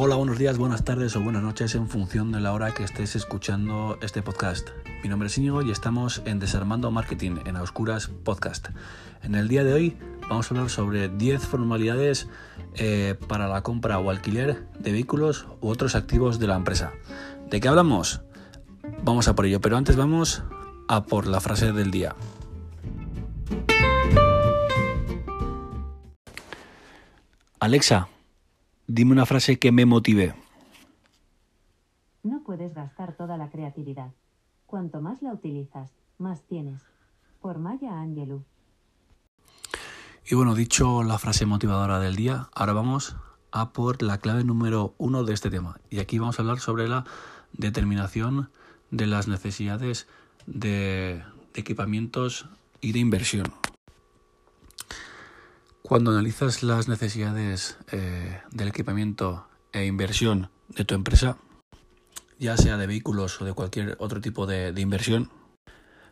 Hola, buenos días, buenas tardes o buenas noches en función de la hora que estés escuchando este podcast. Mi nombre es Íñigo y estamos en Desarmando Marketing en Oscuras Podcast. En el día de hoy vamos a hablar sobre 10 formalidades eh, para la compra o alquiler de vehículos u otros activos de la empresa. ¿De qué hablamos? Vamos a por ello, pero antes vamos a por la frase del día. Alexa, dime una frase que me motive. No puedes gastar toda la creatividad. Cuanto más la utilizas, más tienes. Por Maya Angelou. Y bueno, dicho la frase motivadora del día, ahora vamos a por la clave número uno de este tema. Y aquí vamos a hablar sobre la determinación de las necesidades de, de equipamientos y de inversión. Cuando analizas las necesidades eh, del equipamiento e inversión de tu empresa, ya sea de vehículos o de cualquier otro tipo de, inversión,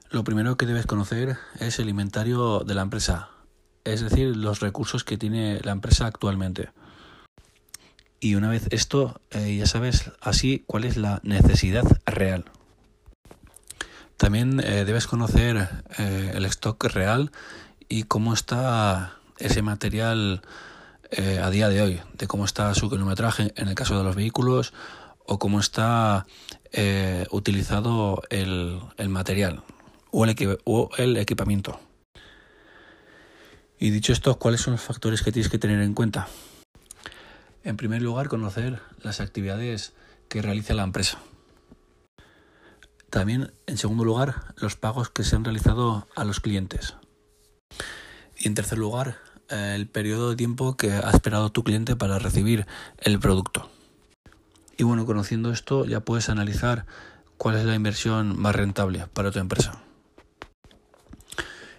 lo primero que debes conocer es el inventario de la empresa, es decir, los recursos que tiene la empresa actualmente. Y una vez esto, eh, ya sabes así cuál es la necesidad real. También eh, debes conocer el stock real y cómo está ese material eh, a día de hoy, de cómo está su kilometraje en el caso de los vehículos o cómo está eh, utilizado el, el, material o el, o el equipamiento. Y dicho esto, ¿cuáles son los factores que tienes que tener en cuenta? En primer lugar, conocer las actividades que realiza la empresa. También, en segundo lugar, los pagos que se han realizado a los clientes. Y en tercer lugar, el periodo de tiempo que ha esperado tu cliente para recibir el producto. Y bueno, conociendo esto ya puedes analizar cuál es la inversión más rentable para tu empresa.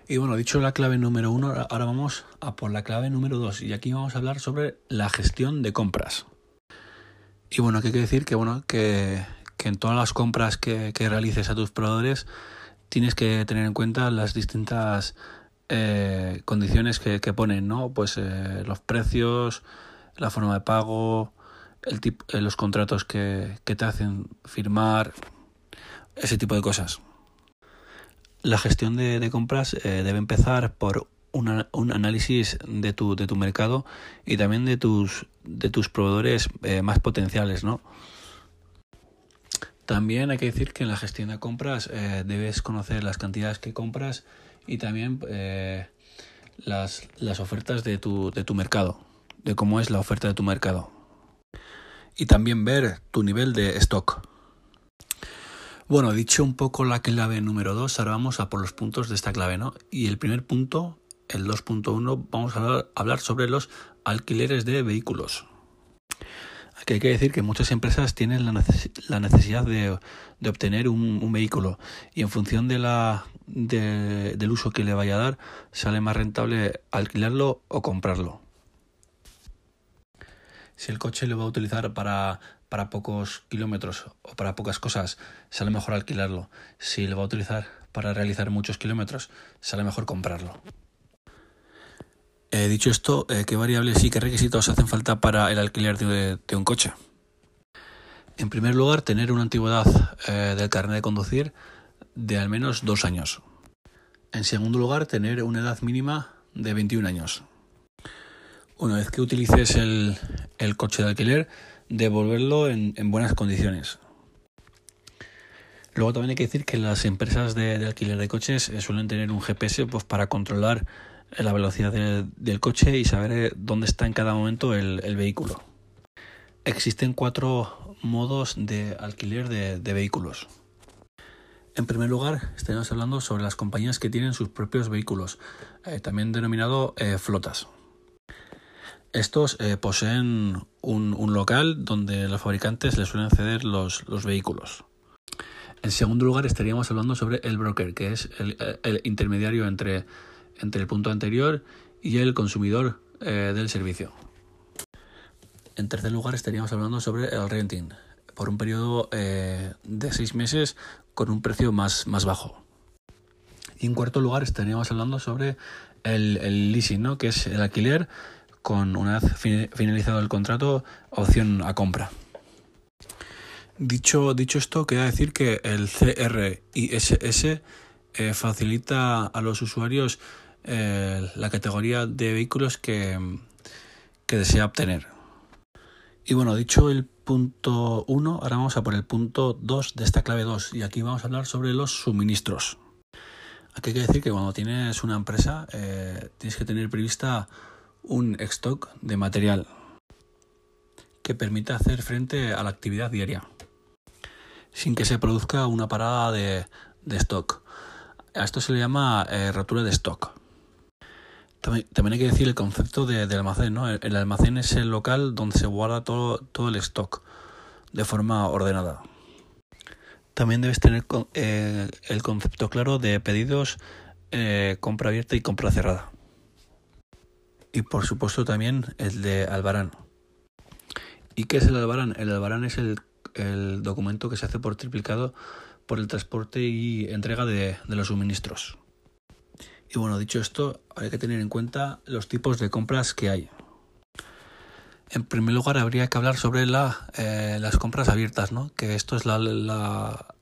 Y bueno, dicho la clave número uno, ahora vamos a por la clave número dos. Y aquí vamos a hablar sobre la gestión de compras. Y bueno, ¿qué quiere decir? Que bueno, que, que en todas las compras que, que realices a tus proveedores tienes que tener en cuenta las distintas eh, condiciones que, que, ponen, ¿no? Pues eh, los precios, la forma de pago, el tipo, eh, los contratos que, que, te hacen firmar, ese tipo de cosas. La gestión de, compras debe empezar por una, un análisis de tu, de tu mercado y también de tus, de tus proveedores más potenciales, ¿no? También hay que decir que en la gestión de compras debes conocer las cantidades que compras y también eh, las, las ofertas de tu, de tu mercado, de cómo es la oferta de tu mercado. Y también ver tu nivel de stock. Bueno, dicho un poco la clave número 2, ahora vamos a por los puntos de esta clave, ¿no? Y el primer punto, el 2.1, vamos a hablar, hablar sobre los alquileres de vehículos. Aquí hay que decir que muchas empresas tienen la, neces la necesidad de, obtener un, vehículo y en función de la, de, del uso que le vaya a dar, sale más rentable alquilarlo o comprarlo. Si el coche lo va a utilizar para, para pocos kilómetros o para pocas cosas, sale mejor alquilarlo. Si lo va a utilizar para realizar muchos kilómetros, sale mejor comprarlo. Eh, dicho esto, eh, ¿qué variables y qué requisitos hacen falta para el alquiler de, un coche? En primer lugar, tener una antigüedad eh, del carnet de conducir de al menos dos años. En segundo lugar, tener una edad mínima de 21 años. Una vez que utilices el, coche de alquiler, devolverlo en, en, buenas condiciones. Luego también hay que decir que las empresas de, de alquiler de coches suelen tener un GPS pues, para controlar la velocidad de, del coche y saber eh, dónde está en cada momento el, el vehículo. Existen cuatro modos de alquiler de, de, vehículos. En primer lugar, estaremos hablando sobre las compañías que tienen sus propios vehículos, eh, también denominado eh, flotas. Estos poseen un, un, local donde los fabricantes les suelen ceder los, los, vehículos. En segundo lugar, estaríamos hablando sobre el broker, que es el, el intermediario entre entre el punto anterior y el consumidor eh, del servicio. En tercer lugar estaríamos hablando sobre el renting por un periodo eh, de seis meses con un precio más, más bajo. Y en cuarto lugar estaríamos hablando sobre el, el leasing, ¿no? que es el alquiler con una vez finalizado el contrato, opción a compra. Dicho, dicho esto, quería decir que el CRISS eh, facilita a los usuarios eh, la categoría de vehículos que, desea obtener. Y bueno, dicho el punto 1, ahora vamos a por el punto 2 de esta clave 2 y aquí vamos a hablar sobre los suministros. Aquí hay que decir que cuando tienes una empresa eh, tienes que tener prevista un stock de material que permita hacer frente a la actividad diaria sin que se produzca una parada de, stock. A esto se le llama eh, rotura de stock. También, hay que decir el concepto de, almacén. ¿no? El, almacén es el local donde se guarda todo, todo el stock de forma ordenada. También debes tener eh, el concepto claro de pedidos, eh, compra abierta y compra cerrada. Y por supuesto también el de albarán. ¿Y qué es el albarán? El albarán es el el documento que se hace por triplicado por el transporte y entrega de, los suministros. Y bueno, dicho esto, hay que tener en cuenta los tipos de compras que hay. En primer lugar, habría que hablar sobre eh, las compras abiertas, ¿no? que esto es la,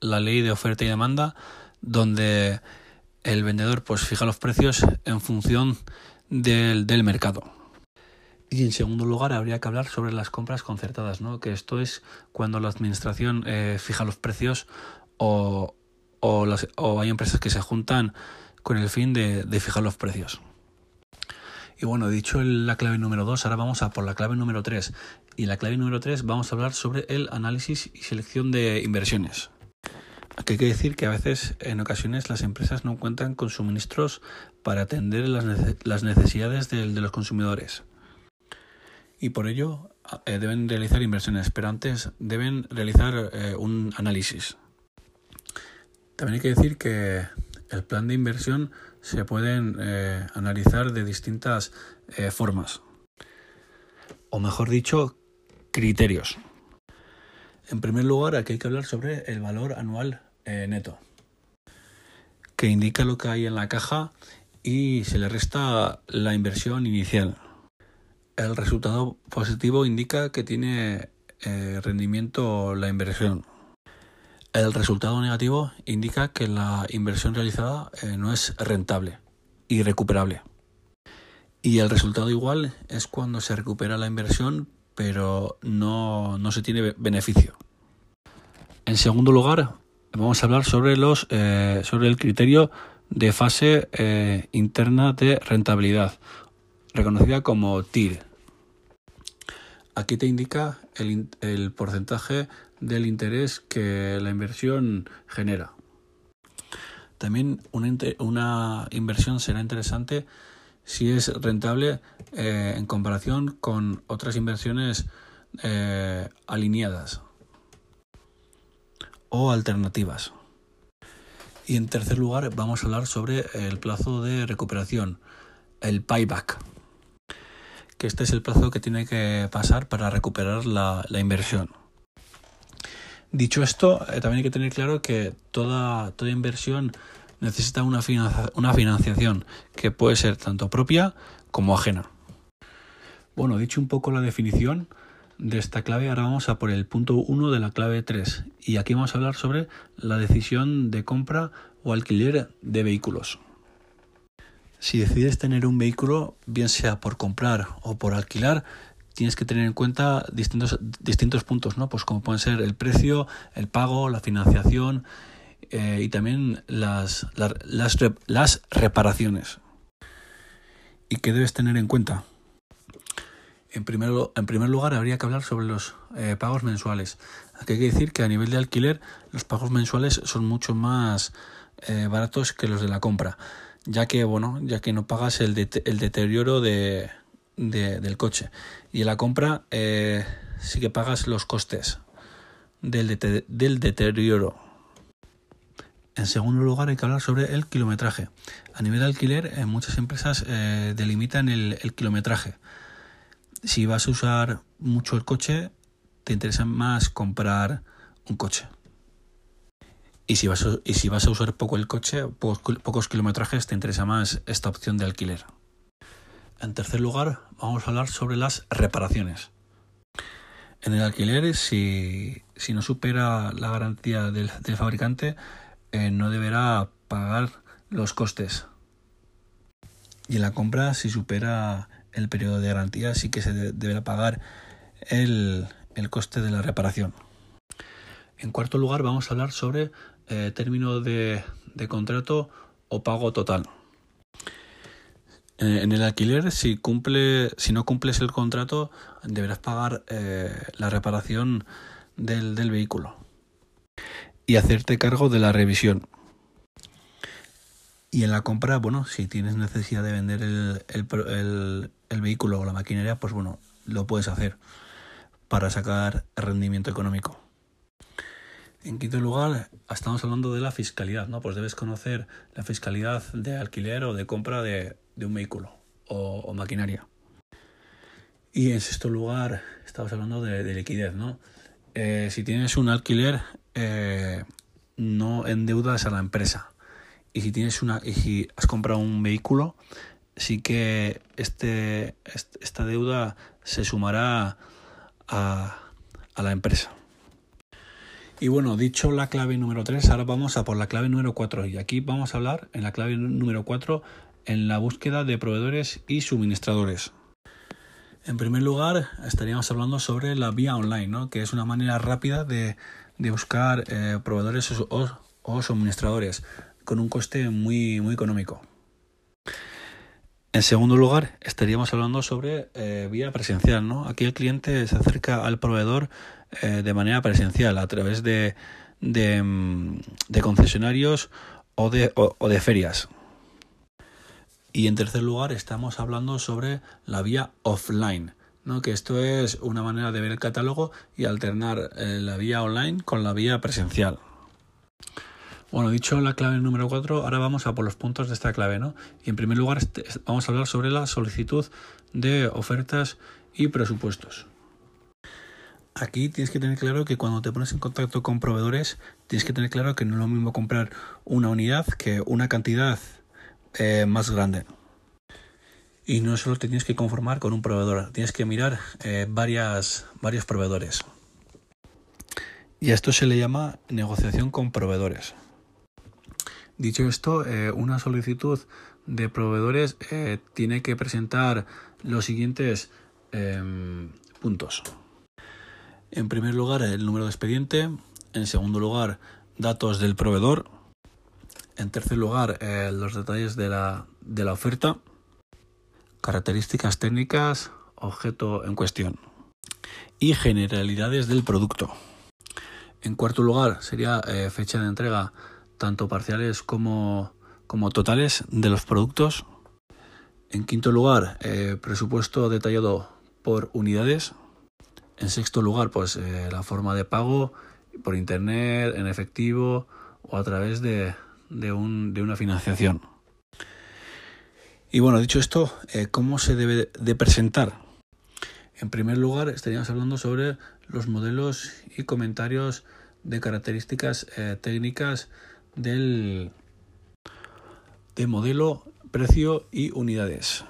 ley de oferta y demanda, donde el vendedor pues fija los precios en función del, del mercado. Y en segundo lugar, habría que hablar sobre las compras concertadas, ¿no? que esto es cuando la administración eh, fija los precios o, o, hay empresas que se juntan con el fin de, fijar los precios. Y bueno, dicho la clave número 2, ahora vamos a por la clave número 3. Y la clave número 3 vamos a hablar sobre el análisis y selección de inversiones. Aquí hay que decir que a veces, en ocasiones, las empresas no cuentan con suministros para atender las necesidades de los consumidores y por ello eh, deben realizar inversiones, pero antes deben realizar eh, un análisis. También hay que decir que el plan de inversión se pueden eh, analizar de distintas formas, o mejor dicho, criterios. En primer lugar, aquí hay que hablar sobre el valor anual neto, que indica lo que hay en la caja y se le resta la inversión inicial. El resultado positivo indica que tiene eh, rendimiento la inversión. El resultado negativo indica que la inversión realizada eh, no es rentable y recuperable. Y el resultado igual es cuando se recupera la inversión pero no, se tiene beneficio. En segundo lugar, vamos a hablar sobre, los, eh, sobre el criterio de fase interna de rentabilidad reconocida como TIR. Aquí te indica el, porcentaje del interés que la inversión genera. También una, inversión será interesante si es rentable eh, en comparación con otras inversiones eh, alineadas o alternativas. Y en tercer lugar vamos a hablar sobre el plazo de recuperación, el payback, que este es el plazo que tiene que pasar para recuperar la, inversión. Dicho esto, eh, también hay que tener claro que toda, inversión necesita una, una financiación que puede ser tanto propia como ajena. Bueno, dicho un poco la definición de esta clave, ahora vamos a por el punto 1 de la clave 3 y aquí vamos a hablar sobre la decisión de compra o alquiler de vehículos. Si decides tener un vehículo, bien sea por comprar o por alquilar, tienes que tener en cuenta distintos, distintos puntos, ¿no? Pues como pueden ser el precio, el pago, la financiación eh, y también las, las, reparaciones. ¿Y qué debes tener en cuenta? En primer, en primer lugar, habría que hablar sobre los eh, pagos mensuales. Aquí hay que decir que a nivel de alquiler, los pagos mensuales son mucho más eh, baratos que los de la compra ya que bueno ya que no pagas el, el deterioro de, del coche. Y en la compra eh, sí que pagas los costes del, del deterioro. En segundo lugar hay que hablar sobre el kilometraje. A nivel de alquiler en muchas empresas eh, delimitan el, el kilometraje. Si vas a usar mucho el coche te interesa más comprar un coche y si, vas a, y si vas a usar poco el coche, pocos, kilometrajes, te interesa más esta opción de alquiler. En tercer lugar, vamos a hablar sobre las reparaciones. En el alquiler, si, si no supera la garantía del, fabricante, eh, no deberá pagar los costes. Y en la compra, si supera el periodo de garantía, sí que se de, deberá pagar el, el, coste de la reparación. En cuarto lugar, vamos a hablar sobre eh, término de, contrato o pago total. Eh, en el alquiler, si cumple, si no cumples el contrato, deberás pagar eh, la reparación del, del, vehículo y hacerte cargo de la revisión. Y en la compra, bueno, si tienes necesidad de vender el, el, el vehículo o la maquinaria, pues bueno, lo puedes hacer para sacar rendimiento económico. En quinto lugar, estamos hablando de la fiscalidad, ¿no? Pues debes conocer la fiscalidad de alquiler o de compra de, un vehículo o, maquinaria. Y en sexto lugar, estamos hablando de, de liquidez, ¿no? Eh, si tienes un alquiler, eh, no endeudas a la empresa. Y si tienes una, y si has comprado un vehículo, sí que este, esta deuda se sumará a la empresa. Y bueno, dicho la clave número 3, ahora vamos a por la clave número 4. Y aquí vamos a hablar en la clave número 4 en la búsqueda de proveedores y suministradores. En primer lugar, estaríamos hablando sobre la vía online, ¿no? que es una manera rápida de, de buscar eh, proveedores o, o, suministradores con un coste muy, muy económico. En segundo lugar, estaríamos hablando sobre eh, vía presencial. ¿no? Aquí el cliente se acerca al proveedor eh, de manera presencial a través de, de, mm, concesionarios o de, o de ferias. Y en tercer lugar estamos hablando sobre la vía offline, ¿no? que esto es una manera de ver el catálogo y alternar eh, la vía online con la vía presencial. Bueno, dicho la clave número 4, ahora vamos a por los puntos de esta clave. ¿no? Y en primer lugar este, vamos a hablar sobre la solicitud de ofertas y presupuestos. Aquí tienes que tener claro que cuando te pones en contacto con proveedores, tienes que tener claro que no es lo mismo comprar una unidad que una cantidad eh, más grande. Y no solo te tienes que conformar con un proveedor, tienes que mirar eh, varios proveedores. Y a esto se le llama negociación con proveedores. Dicho esto, eh, una solicitud de proveedores eh, tiene que presentar los siguientes puntos. En primer lugar, el número de expediente. En segundo lugar, datos del proveedor. En tercer lugar, eh, los detalles de la, de la oferta. Características técnicas, objeto en cuestión. Y generalidades del producto. En cuarto lugar, sería eh, fecha de entrega, tanto parciales como, como totales de los productos. En quinto lugar, eh, presupuesto detallado por unidades. En sexto lugar, pues eh, la forma de pago por internet, en efectivo o a través de, de, un, de una financiación. Y bueno, dicho esto, eh, ¿cómo se debe de presentar? En primer lugar, estaríamos hablando sobre los modelos y comentarios de características eh, técnicas del de modelo, precio y unidades.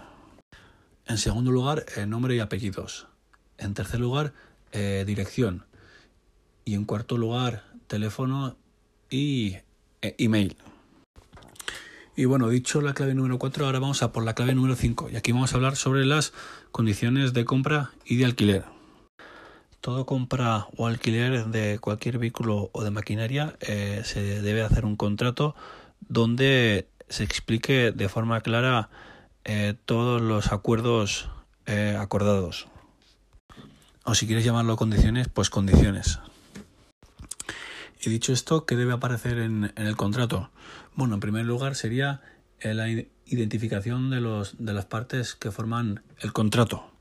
En segundo lugar, eh, nombre y apellidos. En tercer lugar, eh, dirección. Y en cuarto lugar, teléfono y eh, email. Y bueno, dicho la clave número 4, ahora vamos a por la clave número 5. Y aquí vamos a hablar sobre las condiciones de compra y de alquiler. Todo compra o alquiler de cualquier vehículo o de maquinaria eh, se debe hacer un contrato donde se explique de forma clara todos los acuerdos acordados o si quieres llamarlo condiciones, pues condiciones. Y dicho esto, ¿qué debe aparecer en, el contrato? Bueno, en primer lugar sería la identificación de, las partes que forman el contrato.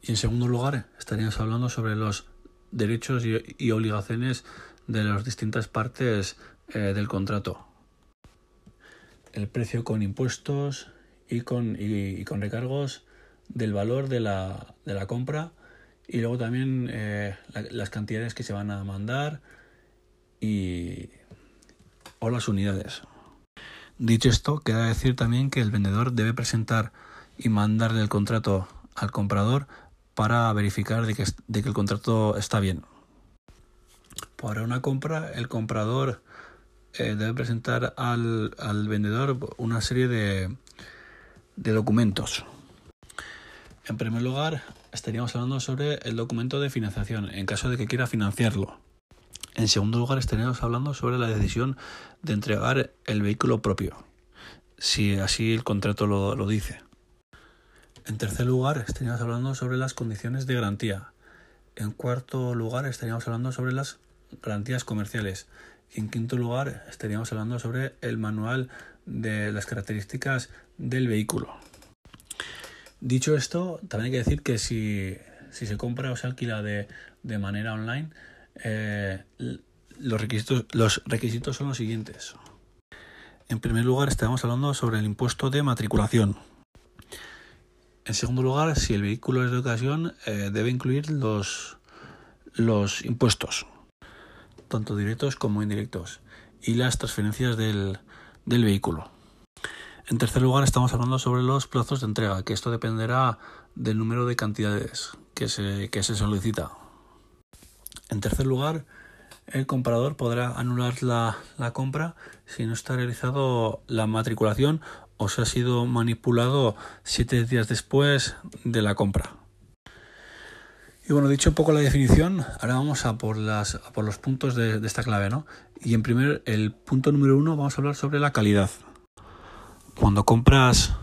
Y en segundo lugar, estaríamos hablando sobre los derechos y, obligaciones de las distintas partes eh, del contrato. El precio con impuestos y con, recargos del valor de la compra y luego también eh, la, las cantidades que se van a mandar y o las unidades. Dicho esto, queda decir también que el vendedor debe presentar y mandarle el contrato al comprador para verificar de que, de que el contrato está bien. Para una compra, el comprador eh, debe presentar al, al, vendedor una serie de, de documentos. En primer lugar, estaríamos hablando sobre el documento de financiación, en caso de que quiera financiarlo. En segundo lugar, estaríamos hablando sobre la decisión de entregar el vehículo propio, si así el contrato lo, lo dice. En tercer lugar, estaríamos hablando sobre las condiciones de garantía. En cuarto lugar, estaríamos hablando sobre las garantías comerciales. Y en quinto lugar, estaríamos hablando sobre el manual de las características del vehículo. Dicho esto, también hay que decir que si, si se compra o se alquila de, de manera online, eh, los, requisitos, los requisitos son los siguientes. En primer lugar, estamos hablando sobre el impuesto de matriculación. En segundo lugar, si el vehículo es de ocasión, eh, debe incluir los, los impuestos, tanto directos como indirectos, y las transferencias del, del vehículo. En tercer lugar, estamos hablando sobre los plazos de entrega, que esto dependerá del número de cantidades que se, que se solicita. En tercer lugar, el comprador podrá anular la, la, compra si no está realizado la matriculación o se ha sido manipulado siete días después de la compra. Y bueno, dicho un poco la definición, ahora vamos a por, las, por los puntos de, de, esta clave, ¿no? Y en primer, el punto número uno, vamos a hablar sobre la calidad. Cuando compras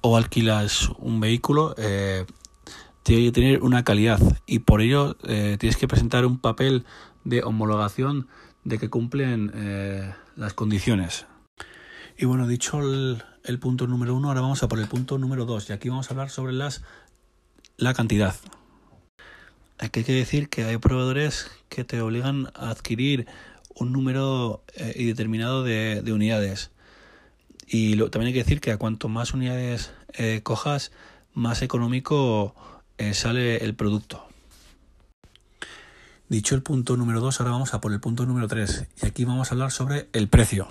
o alquilas un vehículo, eh, tiene que tener una calidad y por ello eh, tienes que presentar un papel de homologación de que cumplen eh, las condiciones. Y bueno, dicho el, punto número uno, ahora vamos a por el punto número dos y aquí vamos a hablar sobre las la cantidad. Aquí hay que decir que hay proveedores que te obligan a adquirir un número eh, indeterminado de, de, unidades. Y lo, también hay que decir que a cuanto más unidades eh, cojas, más económico eh, sale el producto. Dicho el punto número 2, ahora vamos a por el punto número 3. Y aquí vamos a hablar sobre el precio.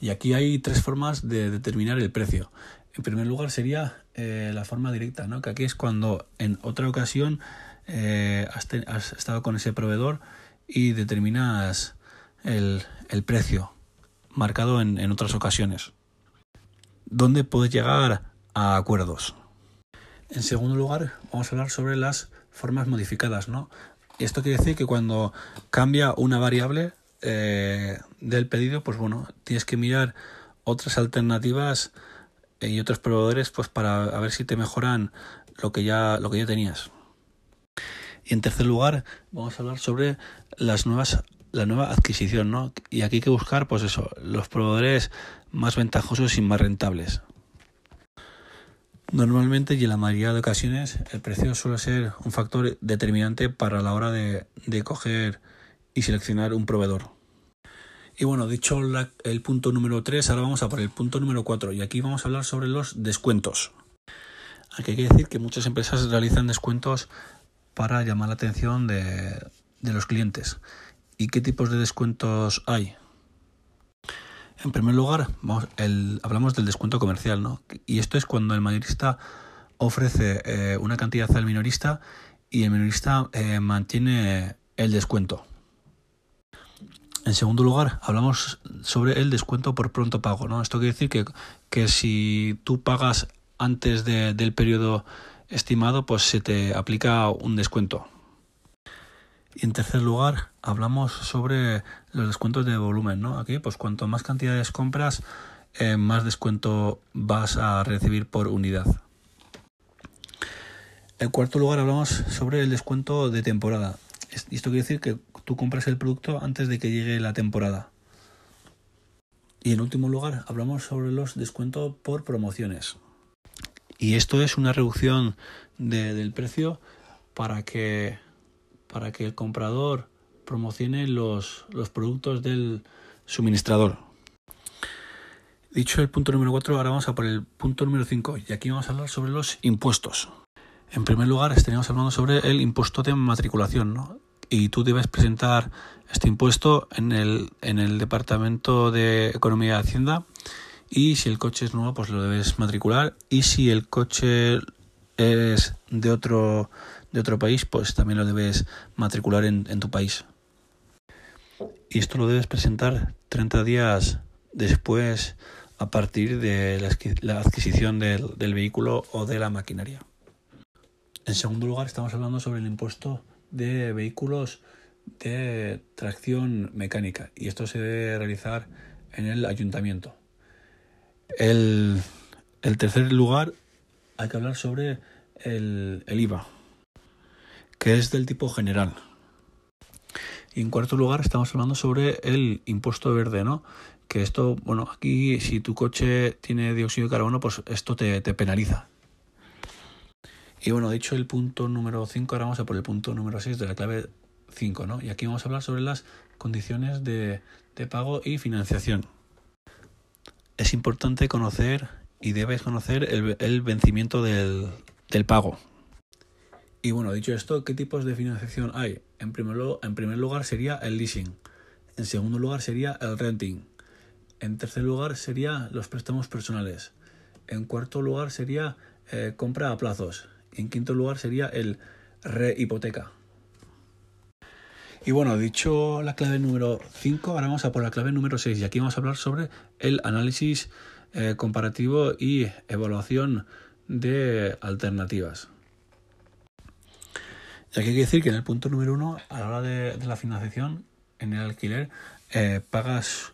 Y aquí hay tres formas de determinar el precio. En primer lugar sería eh, la forma directa, ¿no? que aquí es cuando en otra ocasión has, has, estado con ese proveedor y determinas el, el precio marcado en, en, otras ocasiones. ¿Dónde puedes llegar a acuerdos? En segundo lugar, vamos a hablar sobre las formas modificadas. ¿no? Esto quiere decir que cuando cambia una variable, eh, del pedido, pues bueno, tienes que mirar otras alternativas y otros proveedores pues para ver si te mejoran lo que ya lo que ya tenías. Y en tercer lugar, vamos a hablar sobre las nuevas la nueva adquisición, ¿no? Y aquí hay que buscar pues eso, los proveedores más ventajosos y más rentables. Normalmente y en la mayoría de ocasiones el precio suele ser un factor determinante para la hora de, de coger y seleccionar un proveedor. Y bueno, dicho el punto número 3, ahora vamos a por el punto número 4 y aquí vamos a hablar sobre los descuentos. Aquí hay que decir que muchas empresas realizan descuentos para llamar la atención de, de los clientes. ¿Y qué tipos de descuentos hay? En primer lugar, vamos, el, hablamos del descuento comercial, ¿no? Y esto es cuando el mayorista ofrece eh, una cantidad al minorista y el minorista eh, mantiene el descuento. En segundo lugar, hablamos sobre el descuento por pronto pago. ¿no? Esto quiere decir que, que si tú pagas antes de, del periodo estimado, pues se te aplica un descuento. Y en tercer lugar, hablamos sobre los descuentos de volumen. ¿no? Aquí, pues cuanto más cantidades compras, eh, más descuento vas a recibir por unidad. En cuarto lugar, hablamos sobre el descuento de temporada. Esto quiere decir que tú compras el producto antes de que llegue la temporada. Y en último lugar, hablamos sobre los descuentos por promociones. Y esto es una reducción de, del precio para que, para que el comprador promocione los, los productos del suministrador. Dicho el punto número 4, ahora vamos a por el punto número 5 y aquí vamos a hablar sobre los impuestos. En primer lugar, estaríamos hablando sobre el impuesto de matriculación, ¿no? y tú debes presentar este impuesto en el, en el Departamento de Economía y Hacienda Y si el coche es nuevo, pues lo debes matricular. Y si el coche es de otro, de otro país, pues también lo debes matricular en, tu país. Y esto lo debes presentar 30 días después a partir de la adquisición del, vehículo o de la maquinaria. En segundo lugar, estamos hablando sobre el impuesto de vehículos de tracción mecánica y esto se debe realizar en el ayuntamiento. El, tercer lugar hay que hablar sobre el, IVA, que es del tipo general. Y en cuarto lugar estamos hablando sobre el impuesto verde, ¿no? Que esto, bueno, aquí si tu coche tiene dióxido de carbono, pues esto te, penaliza. Y bueno, dicho el punto número 5, ahora vamos a por el punto número 6 de la clave 5, ¿no? Y aquí vamos a hablar sobre las condiciones de, pago y financiación. Es importante conocer y debes conocer el, el vencimiento del, pago. Y bueno, dicho esto, ¿qué tipos de financiación hay? En primer, lugar sería el leasing. En segundo lugar sería el renting. En tercer lugar sería los préstamos personales. En cuarto lugar sería eh, compra a plazos. En quinto lugar sería el rehipoteca. Y bueno, dicho la clave número 5, ahora vamos a por la clave número 6 y aquí vamos a hablar sobre el análisis eh, comparativo y evaluación de alternativas. Y aquí hay que decir que en el punto número 1, a la hora de, la financiación, en el alquiler, eh, pagas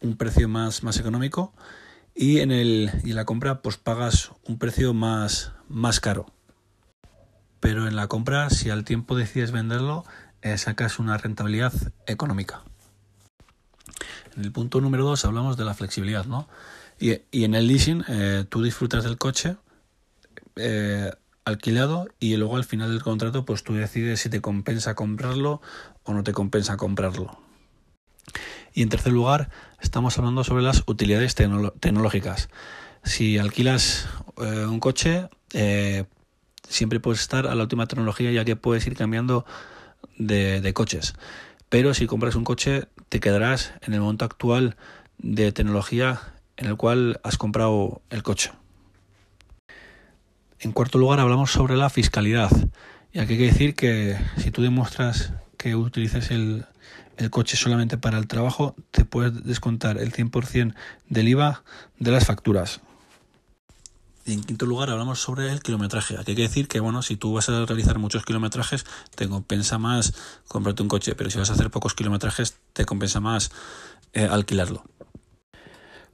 un precio más, más económico y en, el, y la compra pues pagas un precio más, más caro. Pero en la compra, si al tiempo decides venderlo, eh, sacas una rentabilidad económica. En el punto número dos hablamos de la flexibilidad, ¿no? Y, en el leasing eh, tú disfrutas del coche eh, alquilado y luego al final del contrato pues tú decides si te compensa comprarlo o no te compensa comprarlo. Y en tercer lugar estamos hablando sobre las utilidades tecnológicas. Si alquilas un coche, siempre puedes estar a la última tecnología ya que puedes ir cambiando de, coches. Pero si compras un coche, te quedarás en el momento actual de tecnología en el cual has comprado el coche. En cuarto lugar, hablamos sobre la fiscalidad. Y aquí hay que decir que si tú demuestras que utilizas el, el coche solamente para el trabajo, te puedes descontar el 100% del IVA de las facturas. Y en quinto lugar hablamos sobre el kilometraje. Aquí hay que decir que bueno, si tú vas a realizar muchos kilometrajes, te compensa más comprarte un coche, pero si vas a hacer pocos kilometrajes, te compensa más eh, alquilarlo.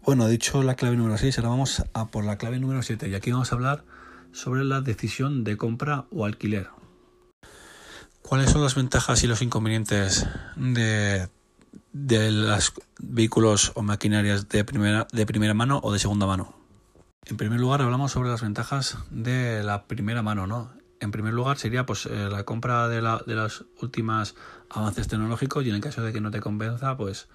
Bueno, dicho la clave número 6, ahora vamos a por la clave número 7 y aquí vamos a hablar sobre la decisión de compra o alquiler. ¿Cuáles son las ventajas y los inconvenientes de, de los vehículos o maquinarias de primera, de primera mano o de segunda mano? En primer lugar, hablamos sobre las ventajas de la primera mano, ¿no? En primer lugar sería pues eh, la compra de, la, de los últimos avances tecnológicos y en el caso de que no te convenza, pues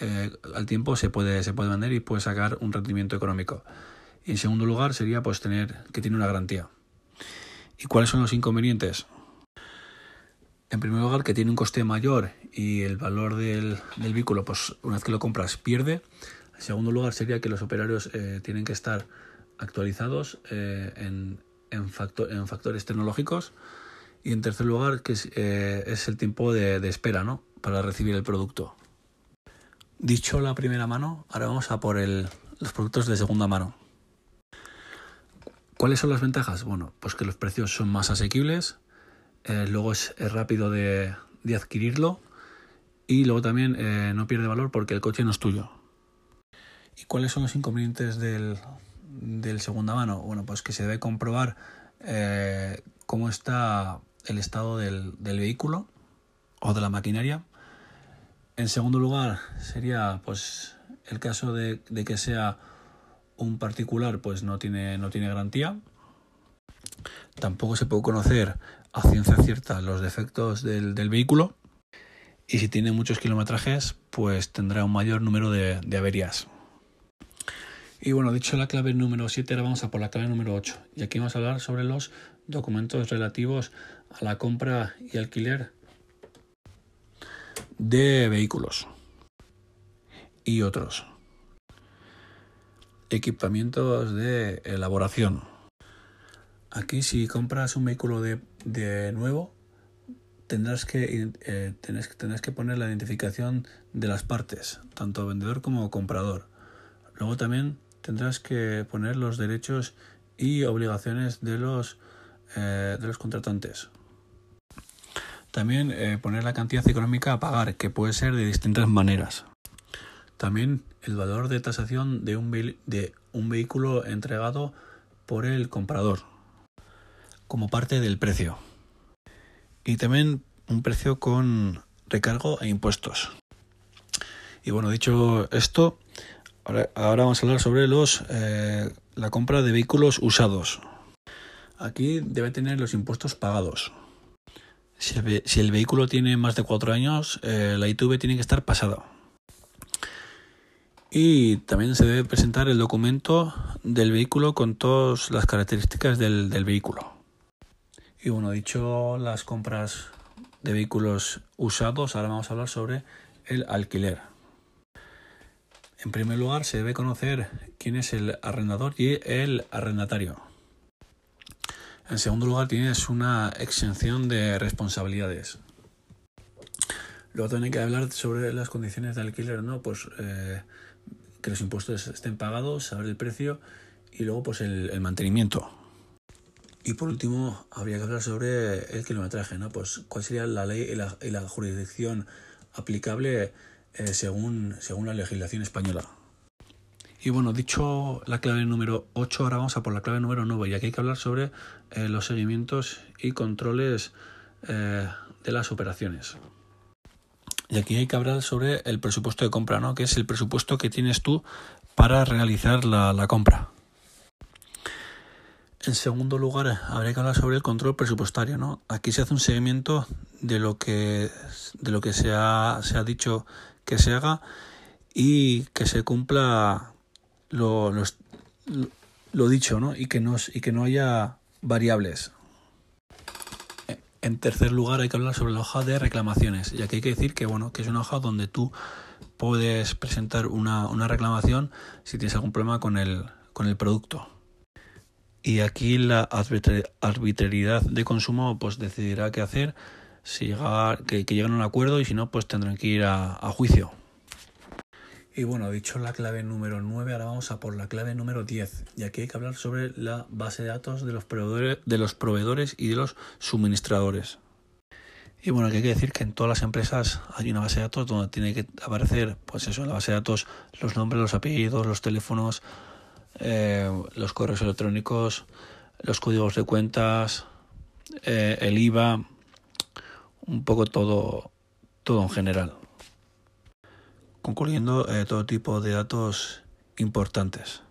eh, al tiempo se puede, se puede vender y puede sacar un rendimiento económico. Y en segundo lugar sería pues tener que tiene una garantía. ¿Y cuáles son los inconvenientes? En primer lugar, que tiene un coste mayor y el valor del, del vehículo, pues una vez que lo compras, pierde. En segundo lugar sería que los operarios eh, tienen que estar actualizados eh, en, en, factores tecnológicos. Y en tercer lugar, que es, eh, el tiempo de, espera ¿no? para recibir el producto. Dicho la primera mano, ahora vamos a por los productos de segunda mano. ¿Cuáles son las ventajas? Bueno, pues que los precios son más asequibles, luego es, rápido de, adquirirlo y luego también no pierde valor porque el coche no es tuyo. ¿Y cuáles son los inconvenientes del, del segunda mano? Bueno, pues que se debe comprobar eh, cómo está el estado del, vehículo o de la maquinaria. En segundo lugar, sería pues el caso de, que sea un particular, pues no tiene, no tiene garantía. Tampoco se puede conocer a ciencia cierta los defectos del, vehículo. Y si tiene muchos kilometrajes, pues tendrá un mayor número de averías. Y bueno, dicho la clave número 7, ahora vamos a por la clave número 8. Y aquí vamos a hablar sobre los documentos relativos a la compra y alquiler de vehículos y otros. Equipamientos de elaboración. Aquí si compras un vehículo de, de nuevo, tendrás que, eh, tendrás que poner la identificación de las partes, tanto vendedor como comprador. Luego también tendrás que poner los derechos y obligaciones de los, eh, de los contratantes. También eh, poner la cantidad económica a pagar, que puede ser de distintas maneras. También el valor de tasación de un, de un vehículo entregado por el comprador como parte del precio. Y también un precio con recargo e impuestos. Y bueno, dicho esto, ahora, vamos a hablar sobre los eh, la compra de vehículos usados. Aquí debe tener los impuestos pagados. Si el, vehículo tiene más de cuatro años, eh, la ITV tiene que estar pasada. Y también se debe presentar el documento del vehículo con todas las características del, del vehículo. Y bueno, dicho las compras de vehículos usados, ahora vamos a hablar sobre el alquiler. En primer lugar, se debe conocer quién es el arrendador y el arrendatario. En segundo lugar, tienes una exención de responsabilidades. Luego también hay que hablar sobre las condiciones de alquiler, ¿no? Pues eh, que los impuestos estén pagados, saber el precio y luego pues el, mantenimiento. Y por último, habría que hablar sobre el kilometraje, ¿no? Pues cuál sería la ley y la, jurisdicción aplicable eh, según, según la legislación española. Y bueno, dicho la clave número 8, ahora vamos a por la clave número 9, y aquí hay que hablar sobre eh, los seguimientos y controles eh, de las operaciones. Y aquí hay que hablar sobre el presupuesto de compra, ¿no? que es el presupuesto que tienes tú para realizar la, la compra. En segundo lugar, habría que hablar sobre el control presupuestario. ¿no? Aquí se hace un seguimiento de lo que, de lo que se, ha, se ha dicho que se haga y que se cumpla lo, lo, dicho, ¿no? Y que, no, y que no haya variables. En tercer lugar, hay que hablar sobre la hoja de reclamaciones. Y aquí hay que decir que, bueno, que es una hoja donde tú puedes presentar una, una reclamación si tienes algún problema con el, con el producto. Y aquí la arbitrariedad de consumo pues decidirá qué hacer, si llegar, que, que lleguen a un acuerdo y si no, pues tendrán que ir a juicio. Y bueno, dicho la clave número 9, ahora vamos a por la clave número 10. Y aquí hay que hablar sobre la base de datos de los proveedores, de los proveedores y de los suministradores. Y bueno, aquí hay que decir que en todas las empresas hay una base de datos donde tiene que aparecer, pues eso, la base de datos, los nombres, los apellidos, los teléfonos, eh, los correos electrónicos, los códigos de cuentas, eh, el IVA, un poco todo, todo en general concluyendo eh, todo tipo de datos importantes.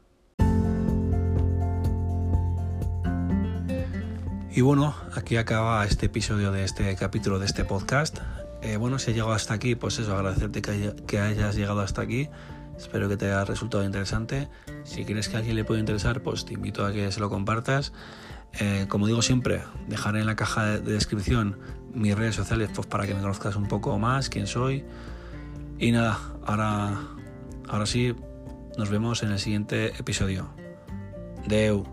Y bueno, aquí acaba este episodio de este capítulo de este podcast. Eh, bueno, si has llegado hasta aquí, pues eso, agradecerte que, hayas llegado hasta aquí. Espero que te haya resultado interesante. Si quieres que a alguien le pueda interesar, pues te invito a que se lo compartas. Eh, como digo siempre, dejaré en la caja de, descripción mis redes sociales pues, para que me conozcas un poco más, quién soy. Y nada, ahora, ahora sí, nos vemos en el siguiente episodio. Deu.